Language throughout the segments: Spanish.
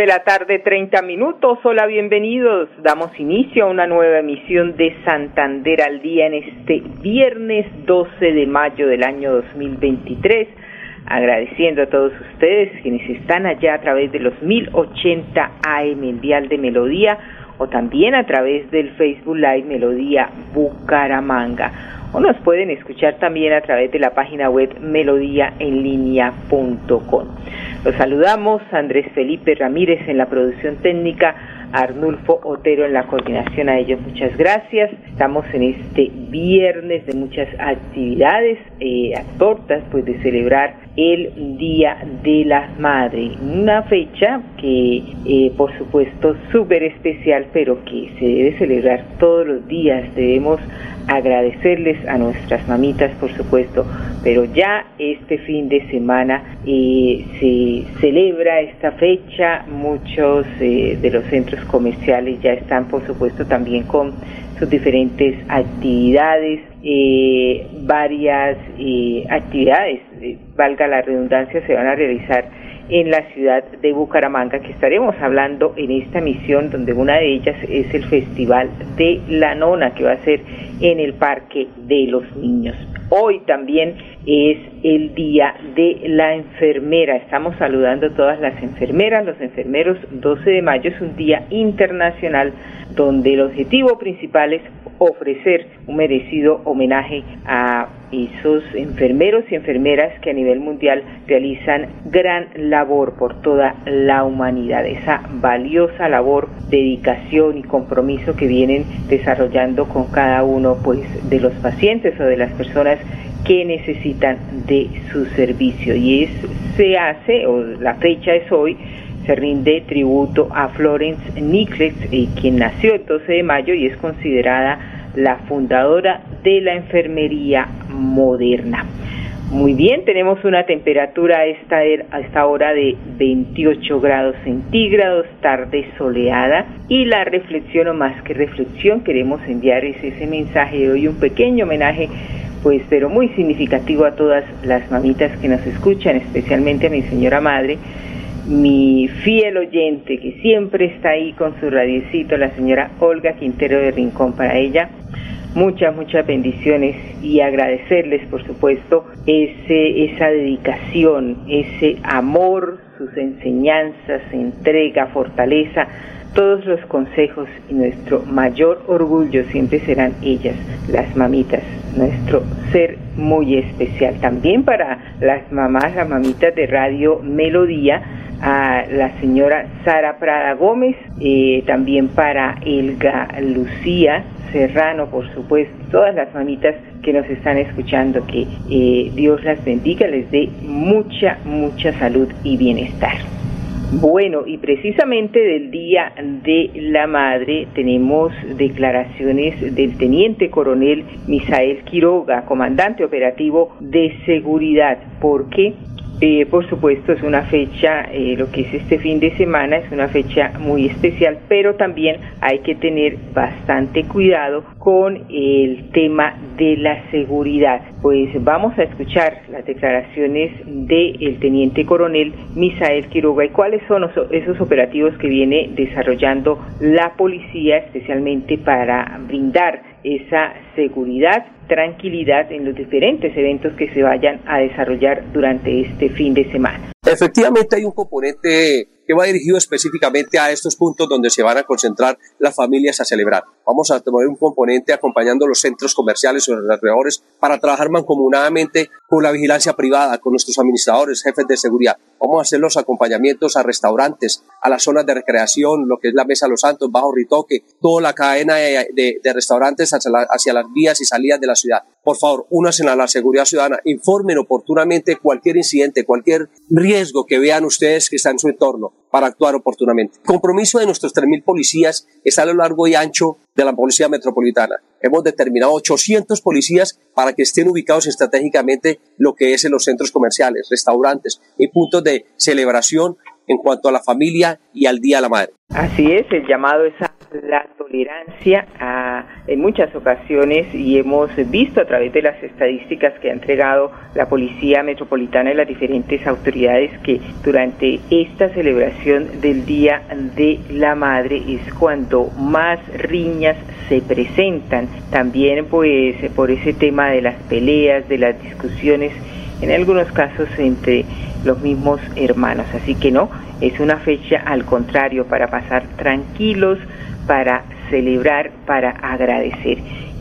De la tarde, 30 minutos. Hola, bienvenidos. Damos inicio a una nueva emisión de Santander al día en este viernes 12 de mayo del año 2023. Agradeciendo a todos ustedes quienes están allá a través de los 1080 AM, el dial de Melodía, o también a través del Facebook Live Melodía Bucaramanga. O nos pueden escuchar también a través de la página web melodíaenlínea.com. Los saludamos, Andrés Felipe Ramírez en la producción técnica, Arnulfo Otero en la coordinación. A ellos muchas gracias. Estamos en este viernes de muchas actividades, eh, a tortas, pues de celebrar el Día de la Madre. Una fecha que, eh, por supuesto, súper especial, pero que se debe celebrar todos los días. Debemos agradecerles a nuestras mamitas, por supuesto, pero ya este fin de semana eh, se celebra esta fecha, muchos eh, de los centros comerciales ya están, por supuesto, también con sus diferentes actividades, eh, varias actividades, valga la redundancia, se van a realizar en la ciudad de Bucaramanga, que estaremos hablando en esta misión, donde una de ellas es el Festival de la Nona, que va a ser en el Parque de los Niños. Hoy también es el Día de la Enfermera. Estamos saludando a todas las enfermeras, los enfermeros. 12 de mayo es un día internacional donde el objetivo principal es ofrecer un merecido homenaje a esos enfermeros y enfermeras que a nivel mundial realizan gran labor por toda la humanidad, esa valiosa labor, dedicación y compromiso que vienen desarrollando con cada uno pues de los pacientes o de las personas que necesitan de su servicio. Y es se hace o la fecha es hoy se rinde tributo a Florence Nichols, eh, quien nació el 12 de mayo y es considerada la fundadora de la enfermería moderna. Muy bien, tenemos una temperatura a esta, er, a esta hora de 28 grados centígrados, tarde soleada y la reflexión o más que reflexión queremos enviar es ese mensaje de hoy, un pequeño homenaje pues pero muy significativo a todas las mamitas que nos escuchan, especialmente a mi señora madre, mi fiel oyente que siempre está ahí con su radiecito, la señora Olga Quintero de Rincón para ella. Muchas, muchas bendiciones y agradecerles, por supuesto, ese, esa dedicación, ese amor, sus enseñanzas, entrega, fortaleza, todos los consejos y nuestro mayor orgullo siempre serán ellas, las mamitas, nuestro ser muy especial. También para las mamás, las mamitas de Radio Melodía, a la señora Sara Prada Gómez, eh, también para Elga Lucía Serrano, por supuesto, todas las mamitas que nos están escuchando, que eh, Dios las bendiga, les dé mucha, mucha salud y bienestar. Bueno, y precisamente del Día de la Madre tenemos declaraciones del Teniente Coronel Misael Quiroga, comandante operativo de seguridad, porque eh, por supuesto, es una fecha, eh, lo que es este fin de semana, es una fecha muy especial, pero también hay que tener bastante cuidado con el tema de la seguridad. Pues vamos a escuchar las declaraciones del teniente coronel Misael Quiroga y cuáles son esos operativos que viene desarrollando la policía, especialmente para brindar esa seguridad, tranquilidad en los diferentes eventos que se vayan a desarrollar durante este fin de semana. Efectivamente hay un componente que va dirigido específicamente a estos puntos donde se van a concentrar las familias a celebrar. Vamos a tener un componente acompañando los centros comerciales o los alrededores para trabajar mancomunadamente con la vigilancia privada, con nuestros administradores, jefes de seguridad. Vamos a hacer los acompañamientos a restaurantes, a las zonas de recreación, lo que es la Mesa de los Santos, Bajo Ritoque, toda la cadena de, restaurantes hacia las vías y salidas de la ciudad. Por favor, únanse a la seguridad ciudadana, informen oportunamente cualquier incidente, cualquier riesgo que vean ustedes que está en su entorno para actuar oportunamente. El compromiso de nuestros 3.000 policías está a lo largo y ancho de la Policía Metropolitana. Hemos determinado 800 policías para que estén ubicados estratégicamente lo que es en los centros comerciales, restaurantes y puntos de celebración en cuanto a la familia y al Día de la Madre. Así es, el llamado es a la tolerancia a, en muchas ocasiones y hemos visto a través de las estadísticas que ha entregado la Policía Metropolitana y las diferentes autoridades que durante esta celebración del Día de la Madre es cuando más riñas se presentan. También pues por ese tema de las peleas, de las discusiones, en algunos casos entre los mismos hermanos. Así que no, es una fecha al contrario para pasar tranquilos, para celebrar, para agradecer.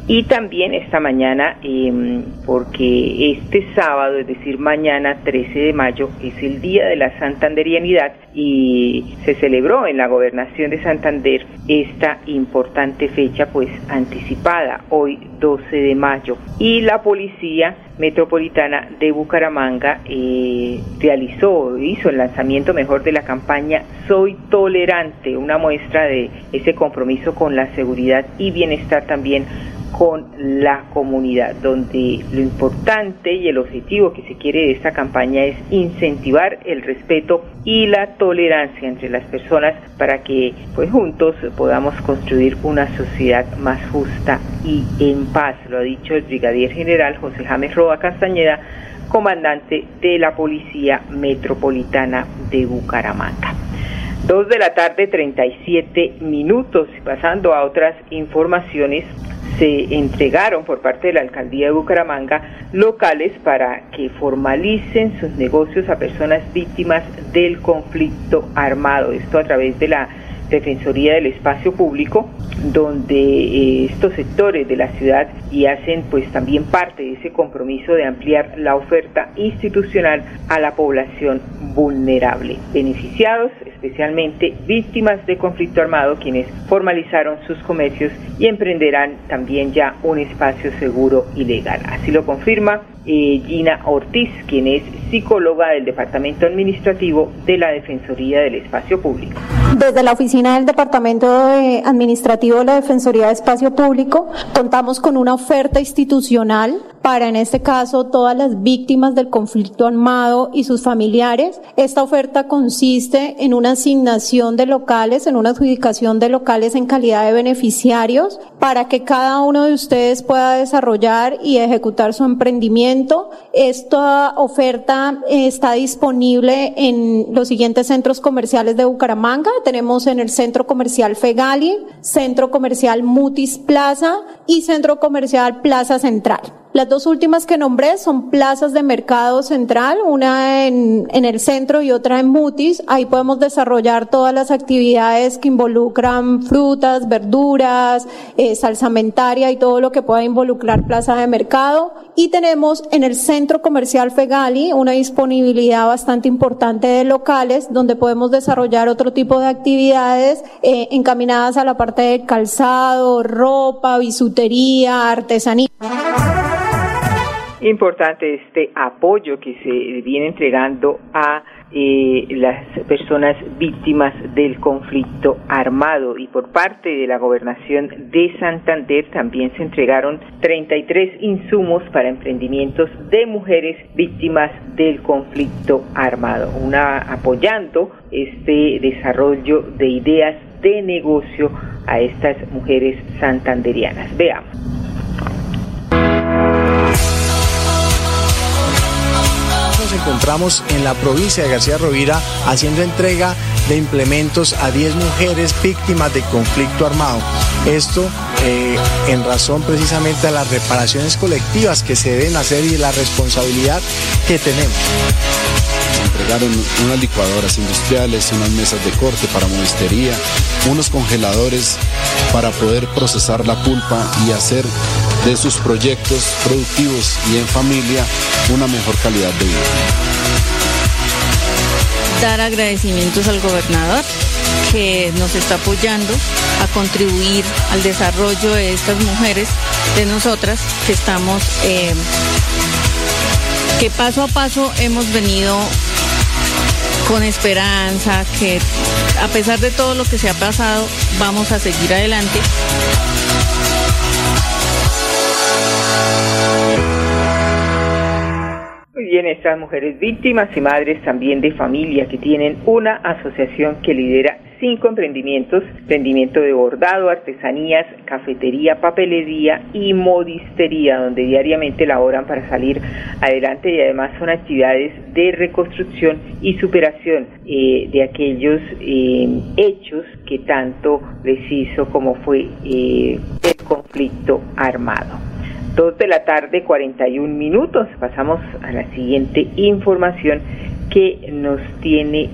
Y también esta mañana, em, porque este sábado, es decir, mañana 13 de mayo, es el Día de la Santanderianidad y se celebró en la gobernación de Santander esta importante fecha, pues anticipada, hoy 12 de mayo. Y la Policía Metropolitana de Bucaramanga eh, realizó, hizo el lanzamiento mejor de la campaña Soy Tolerante, una muestra de ese compromiso con la seguridad y bienestar también con la comunidad, donde lo importante y el objetivo que se quiere de esta campaña es incentivar el respeto y la tolerancia entre las personas para que pues juntos podamos construir una sociedad más justa y en paz, lo ha dicho el brigadier general José James Roa Castañeda, comandante de la Policía Metropolitana de Bucaramanga. Dos de la tarde, 37 minutos. Pasando a otras informaciones, se entregaron por parte de la alcaldía de Bucaramanga locales para que formalicen sus negocios a personas víctimas del conflicto armado. Esto a través de la Defensoría del Espacio Público, donde eh, estos sectores de la ciudad y hacen pues también parte de ese compromiso de ampliar la oferta institucional a la población vulnerable. Beneficiados, especialmente víctimas de conflicto armado, quienes formalizaron sus comercios y emprenderán también ya un espacio seguro y legal. Así lo confirma eh, Gina Ortiz, quien es psicóloga del Departamento Administrativo de la Defensoría del Espacio Público. Desde la oficina del Departamento Administrativo de la Defensoría de Espacio Público contamos con una oferta institucional para, en este caso, todas las víctimas del conflicto armado y sus familiares. Esta oferta consiste en una asignación de locales, en una adjudicación de locales en calidad de beneficiarios para que cada uno de ustedes pueda desarrollar y ejecutar su emprendimiento. Esta oferta está disponible en los siguientes centros comerciales de Bucaramanga. Tenemos en el Centro Comercial Fegali, Centro Comercial Mutis Plaza y Centro Comercial Plaza Central. Las dos últimas que nombré son plazas de mercado central, una en, en, el centro y otra en Mutis. Ahí podemos desarrollar todas las actividades que involucran frutas, verduras, eh, salsamentaria y todo lo que pueda involucrar plaza de mercado. Y tenemos en el centro comercial Fegali una disponibilidad bastante importante de locales donde podemos desarrollar otro tipo de actividades eh, encaminadas a la parte de calzado, ropa, bisutería, artesanía. Importante este apoyo que se viene entregando a eh, las personas víctimas del conflicto armado y por parte de la gobernación de Santander también se entregaron 33 insumos para emprendimientos de mujeres víctimas del conflicto armado, una apoyando este desarrollo de ideas de negocio a estas mujeres santanderianas. Veamos. Encontramos en la provincia de García Rovira haciendo entrega de implementos a 10 mujeres víctimas de conflicto armado. Esto eh, en razón precisamente a las reparaciones colectivas que se deben hacer y la responsabilidad que tenemos. entregaron unas licuadoras industriales, unas mesas de corte para monestería, unos congeladores para poder procesar la pulpa y hacer de sus proyectos productivos y en familia una mejor calidad de vida. Dar agradecimientos al gobernador que nos está apoyando a contribuir al desarrollo de estas mujeres de nosotras que estamos, eh, que paso a paso hemos venido con esperanza, que a pesar de todo lo que se ha pasado, vamos a seguir adelante. Bien, estas mujeres víctimas y madres también de familia que tienen una asociación que lidera cinco emprendimientos, emprendimiento de bordado, artesanías, cafetería, papelería y modistería, donde diariamente laboran para salir adelante y además son actividades de reconstrucción y superación eh, de aquellos eh, hechos que tanto les hizo como fue eh, el conflicto armado. Dos de la tarde, 41 minutos. Pasamos a la siguiente información que nos tiene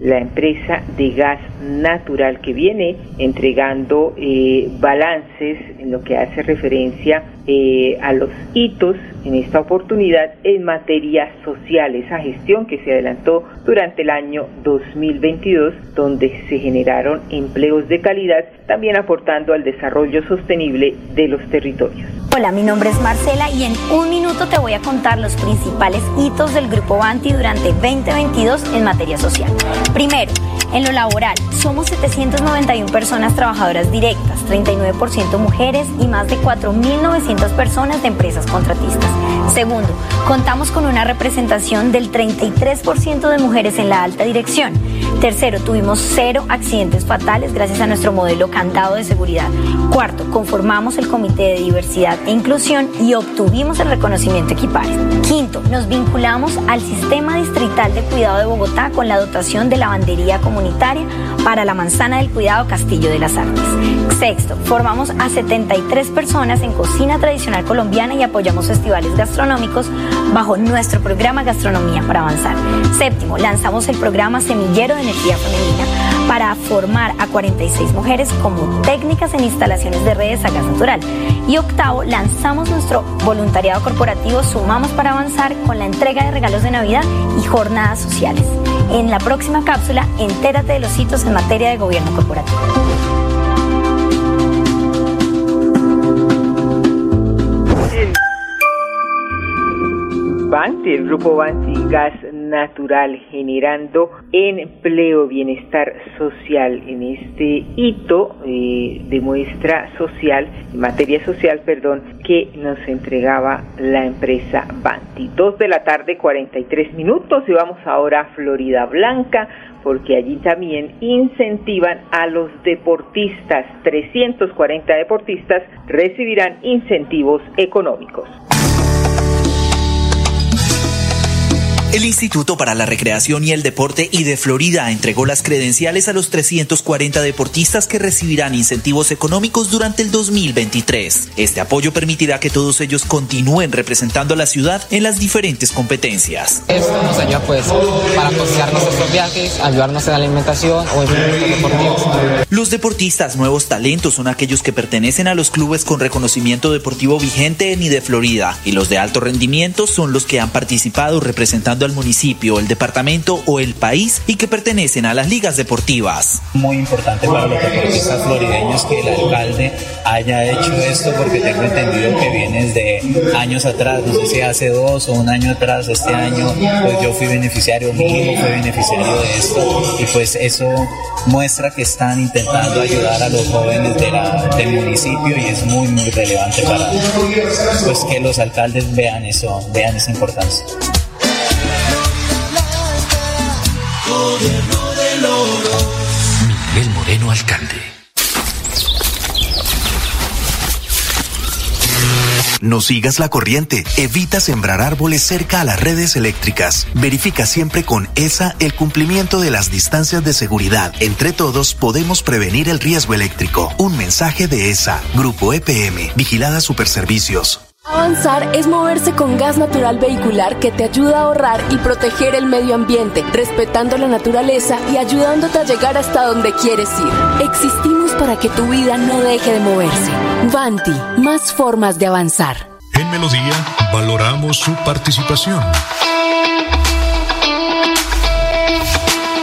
La empresa de gas natural que viene entregando eh, balances en lo que hace referencia eh, a los hitos en esta oportunidad en materia social, esa gestión que se adelantó durante el año 2022, donde se generaron empleos de calidad, también aportando al desarrollo sostenible de los territorios. Hola, mi nombre es Marcela y en un minuto te voy a contar los principales hitos del Grupo Banti durante 2022 en materia social. Primero, en lo laboral, somos 791 personas trabajadoras directas, 39% mujeres y más de 4.900 personas de empresas contratistas. Segundo, contamos con una representación del 33% de mujeres en la alta dirección. Tercero, tuvimos cero accidentes fatales gracias a nuestro modelo candado de seguridad. Cuarto, conformamos el Comité de Diversidad e Inclusión y obtuvimos el reconocimiento equipares. Quinto, nos vinculamos al Sistema Distrital de Cuidado de Bogotá con la dotación de lavandería comunitaria para la Manzana del Cuidado Castillo de las Artes. Sexto, formamos a 73 personas en cocina tradicional colombiana y apoyamos festivales gastronómicos bajo nuestro programa Gastronomía para Avanzar. Séptimo, lanzamos el programa Semillero de Energía Femenina para formar a 46 mujeres como técnicas en instalaciones de redes a gas natural. Y octavo, lanzamos nuestro voluntariado corporativo Sumamos para Avanzar con la entrega de regalos de Navidad y jornadas sociales. En la próxima cápsula, entérate de los hitos en materia de gobierno corporativo. Banti, el grupo Banti Gas Natural, generando empleo, bienestar social en este hito eh, de muestra social, en materia social, perdón, que nos entregaba la empresa Banti. Dos de la tarde, 43 minutos, y vamos ahora a Florida Blanca, porque allí también incentivan a los deportistas. 340 deportistas recibirán incentivos económicos. El Instituto para la Recreación y el Deporte y de Florida entregó las credenciales a los 340 deportistas que recibirán incentivos económicos durante el 2023. Este apoyo permitirá que todos ellos continúen representando a la ciudad en las diferentes competencias. Esto nos ayuda pues para costear nuestros viajes, ayudarnos en la alimentación o en deportivos. Los deportistas nuevos talentos son aquellos que pertenecen a los clubes con reconocimiento deportivo vigente en y de Florida y los de alto rendimiento son los que han participado representando al municipio, el departamento o el país y que pertenecen a las ligas deportivas. Muy importante para los deportistas florideños que el alcalde haya hecho esto porque tengo entendido que vienes de años atrás, no sé si hace dos o un año atrás, este año, pues yo fui beneficiario, mi hijo fue beneficiario de esto y pues eso muestra que están intentando ayudar a los jóvenes de la, del municipio y es muy muy relevante para pues que los alcaldes vean eso, vean esa importancia. Miguel Moreno, alcalde. No sigas la corriente. Evita sembrar árboles cerca a las redes eléctricas. Verifica siempre con ESA el cumplimiento de las distancias de seguridad. Entre todos podemos prevenir el riesgo eléctrico. Un mensaje de ESA, Grupo EPM, Vigilada Superservicios. Avanzar es moverse con gas natural vehicular que te ayuda a ahorrar y proteger el medio ambiente, respetando la naturaleza y ayudándote a llegar hasta donde quieres ir. Existimos para que tu vida no deje de moverse. Vanti, más formas de avanzar. En Melodía valoramos su participación.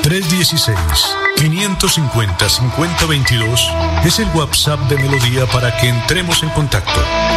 316-550-5022 es el WhatsApp de Melodía para que entremos en contacto.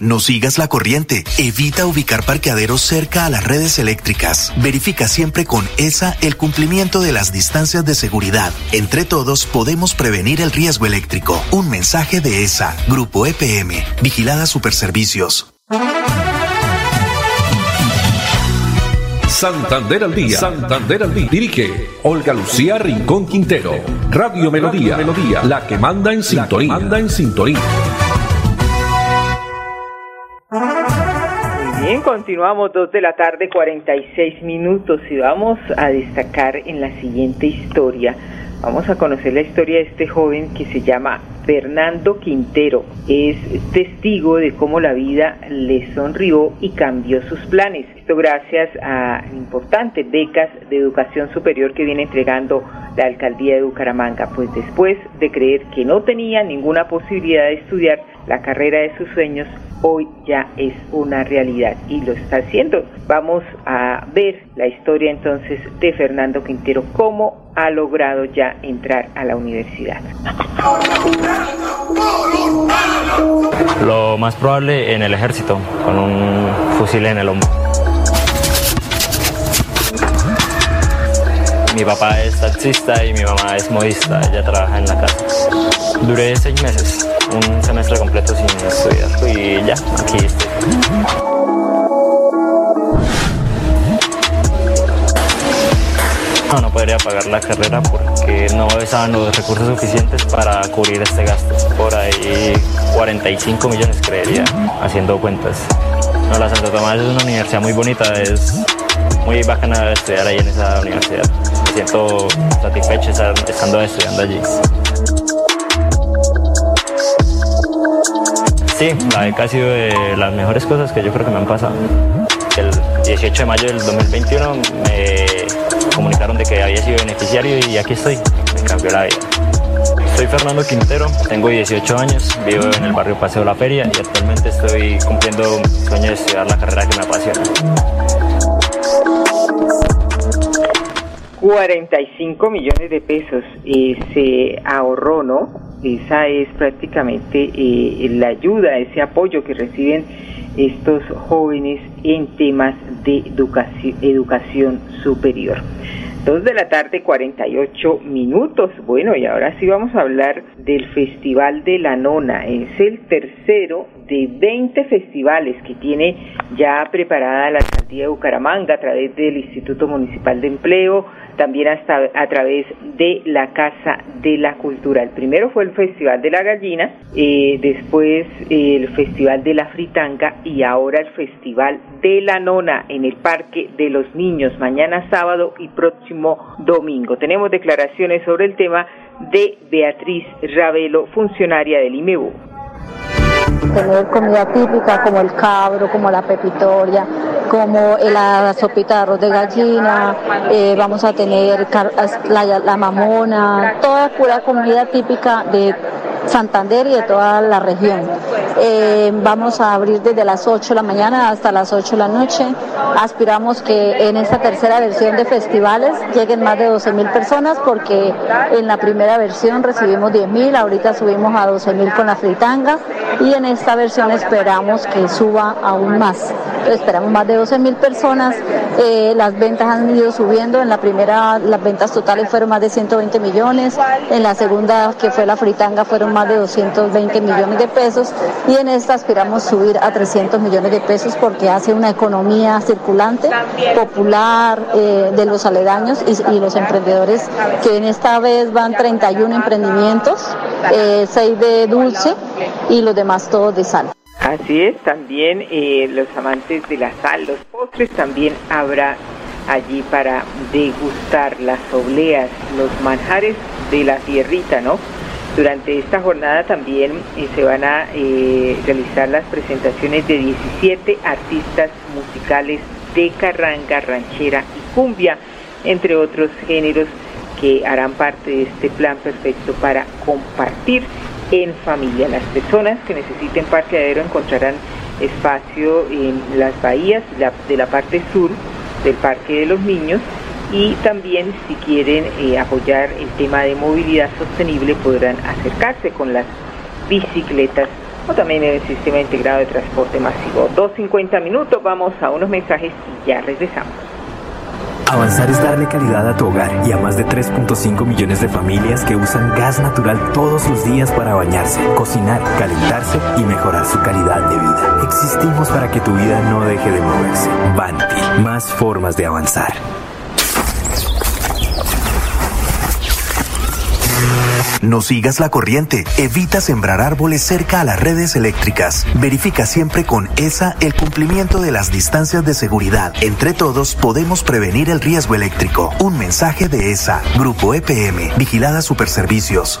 No sigas la corriente. Evita ubicar parqueaderos cerca a las redes eléctricas. Verifica siempre con ESA el cumplimiento de las distancias de seguridad. Entre todos podemos prevenir el riesgo eléctrico. Un mensaje de ESA, Grupo EPM, Vigilada Superservicios. Santander al día. Santander al día. Dirige Olga Lucía Rincón Quintero. Radio Melodía. Melodía. La que manda en sintonía. Manda en sintonía. Bien, continuamos dos de la tarde, 46 minutos y vamos a destacar en la siguiente historia. Vamos a conocer la historia de este joven que se llama Fernando Quintero. Es testigo de cómo la vida le sonrió y cambió sus planes. Esto gracias a importantes becas de educación superior que viene entregando la alcaldía de Bucaramanga. Pues después de creer que no tenía ninguna posibilidad de estudiar la carrera de sus sueños, hoy ya es una realidad y lo está haciendo. Vamos a ver la historia entonces de Fernando Quintero, cómo ha logrado ya entrar a la universidad. Lo más probable en el ejército, con un fusil en el hombro. Mi papá es taxista y mi mamá es modista, ella trabaja en la casa. Duré seis meses, un semestre completo sin estudiar y ya, aquí estoy. No, no podría pagar la carrera porque no estaban los recursos suficientes para cubrir este gasto. Por ahí 45 millones creería, haciendo cuentas. No, la Santa Tomás es una universidad muy bonita, es muy bacana estudiar ahí en esa universidad. Me siento satisfecho estando estudiando allí. Sí, la beca ha sido de las mejores cosas que yo creo que me han pasado. El 18 de mayo del 2021 me comunicaron de que había sido beneficiario y aquí estoy. Me cambió la vida. Soy Fernando Quintero, tengo 18 años, vivo en el barrio Paseo La Feria y actualmente estoy cumpliendo mi sueño de estudiar la carrera que me apasiona. 45 millones de pesos eh, se ahorró, ¿no? Esa es prácticamente eh, la ayuda, ese apoyo que reciben estos jóvenes en temas de educación, superior. Dos de la tarde, 48 minutos. Bueno, y ahora sí vamos a hablar del Festival de la Nona. Es el tercero de 20 festivales que tiene ya preparada la alcaldía de Bucaramanga a través del Instituto Municipal de Empleo, también hasta a través de la Casa de la Cultura. El primero fue el Festival de la Gallina, eh, después el Festival de la Fritanga y ahora el Festival de la Nona en el Parque de los Niños, mañana sábado y próximo domingo. Tenemos declaraciones sobre el tema de Beatriz Ravelo, funcionaria del IMEBU tener comida típica como el cabro, como la pepitoria, como la sopita de arroz de gallina, eh, vamos a tener la, la mamona, toda pura comida típica de Santander y de toda la región. Eh, vamos a abrir desde las 8 de la mañana hasta las 8 de la noche. Aspiramos que en esta tercera versión de festivales lleguen más de 12 mil personas porque en la primera versión recibimos 10 mil, ahorita subimos a 12 mil con la fritanga y en esta versión esperamos que suba aún más. Esperamos más de 12 mil personas. Eh, las ventas han ido subiendo. En la primera, las ventas totales fueron más de 120 millones. En la segunda, que fue la fritanga, fueron más de 220 millones de pesos. Y en esta aspiramos subir a 300 millones de pesos porque hace una economía circulante, popular, eh, de los aledaños y, los emprendedores, que en esta vez van 31 emprendimientos, eh, 6 de dulce y los demás todos de sal. Así es, también eh, los amantes de la sal, los postres también habrá allí para degustar las obleas, los manjares de la tierrita, ¿no? Durante esta jornada también eh, se van a eh, realizar las presentaciones de 17 artistas musicales de carranga, ranchera y cumbia, entre otros géneros que harán parte de este plan perfecto para compartir en familia. Las personas que necesiten parqueadero encontrarán espacio en las bahías de la parte sur del Parque de los Niños y también si quieren eh, apoyar el tema de movilidad sostenible podrán acercarse con las bicicletas o también en el sistema integrado de transporte masivo. 2.50 minutos, vamos a unos mensajes y ya regresamos. Avanzar es darle calidad a tu hogar y a más de 3.5 millones de familias que usan gas natural todos los días para bañarse, cocinar, calentarse y mejorar su calidad de vida. Existimos para que tu vida no deje de moverse. Banti, más formas de avanzar. No sigas la corriente. Evita sembrar árboles cerca a las redes eléctricas. Verifica siempre con ESA el cumplimiento de las distancias de seguridad. Entre todos podemos prevenir el riesgo eléctrico. Un mensaje de ESA, Grupo EPM, Vigilada Superservicios.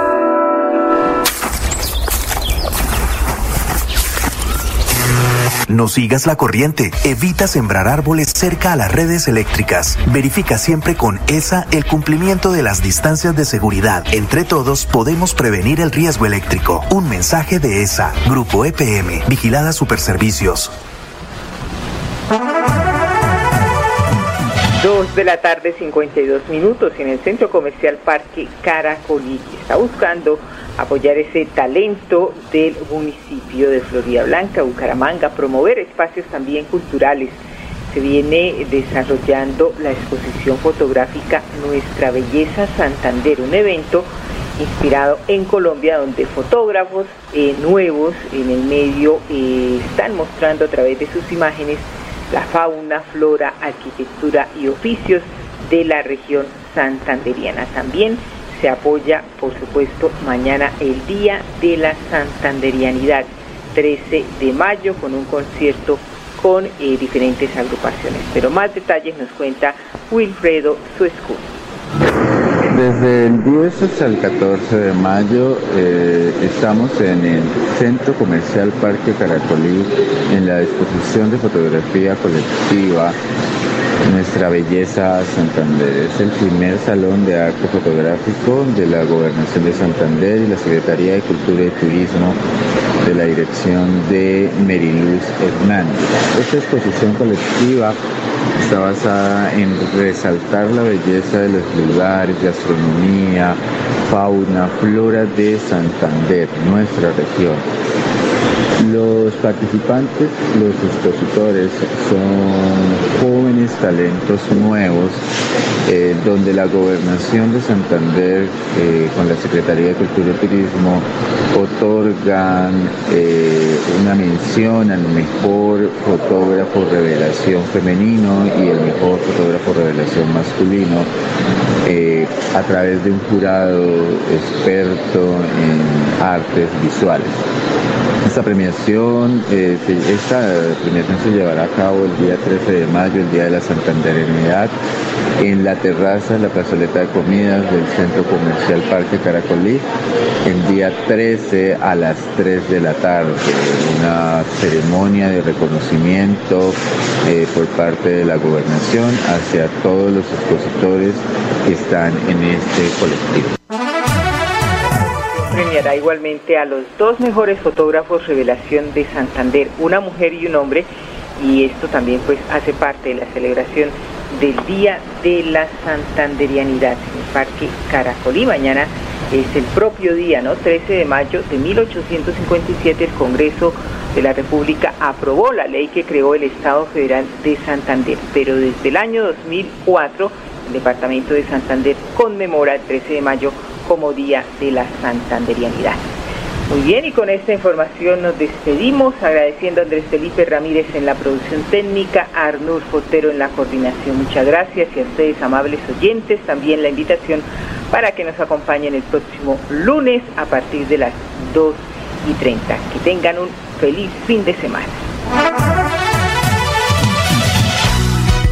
No sigas la corriente. Evita sembrar árboles cerca a las redes eléctricas. Verifica siempre con ESA el cumplimiento de las distancias de seguridad. Entre todos podemos prevenir el riesgo eléctrico. Un mensaje de ESA, Grupo EPM, Vigilada Superservicios. Dos de la tarde, 52 minutos, en el Centro Comercial Parque Caracolí. Está buscando apoyar ese talento del municipio de Florida Blanca, Bucaramanga, promover espacios también culturales. Se viene desarrollando la exposición fotográfica Nuestra Belleza Santander, un evento inspirado en Colombia donde fotógrafos eh, nuevos en el medio eh, están mostrando a través de sus imágenes la fauna, flora, arquitectura y oficios de la región santanderiana. También se apoya, por supuesto, mañana el Día de la Santanderianidad, 13 de mayo, con un concierto con eh, diferentes agrupaciones. Pero más detalles nos cuenta Wilfredo Suescu. Desde el 10 hasta el 14 de mayo eh, estamos en el Centro Comercial Parque Caracolí en la exposición de fotografía colectiva nuestra Belleza Santander. Es el primer salón de arte fotográfico de la Gobernación de Santander y la Secretaría de Cultura y Turismo de la dirección de Meriluz Hernández. Esta exposición colectiva está basada en resaltar la belleza de los lugares, gastronomía, fauna, flora de Santander, nuestra región. Los participantes, los expositores, son jóvenes talentos nuevos, eh, donde la gobernación de Santander, eh, con la Secretaría de Cultura y Turismo, otorgan eh, una mención al mejor fotógrafo revelación femenino y el mejor fotógrafo revelación masculino a través de un jurado experto en artes visuales. Esta premiación, eh, esta premiación se llevará a cabo el día 13 de mayo, el día de la Santanderianidad, en la terraza de la plazoleta de comidas del Centro Comercial Parque Caracolí, el día 13 a las 3 de la tarde. Una ceremonia de reconocimiento eh, por parte de la gobernación hacia todos los expositores que están en este colectivo premiará igualmente a los dos mejores fotógrafos revelación de Santander, una mujer y un hombre, y esto también pues hace parte de la celebración del Día de la Santanderianidad en el Parque Caracolí. Mañana es el propio día, ¿no? 13 de mayo de 1857 el Congreso de la República aprobó la ley que creó el Estado Federal de Santander, pero desde el año 2004 el Departamento de Santander conmemora el 13 de mayo como Día de la Santanderianidad. Muy bien, y con esta información nos despedimos, agradeciendo a Andrés Felipe Ramírez en la producción técnica, a Arnulfo Fotero en la coordinación. Muchas gracias y a ustedes, amables oyentes, también la invitación para que nos acompañen el próximo lunes a partir de las 2 y 30. Que tengan un feliz fin de semana.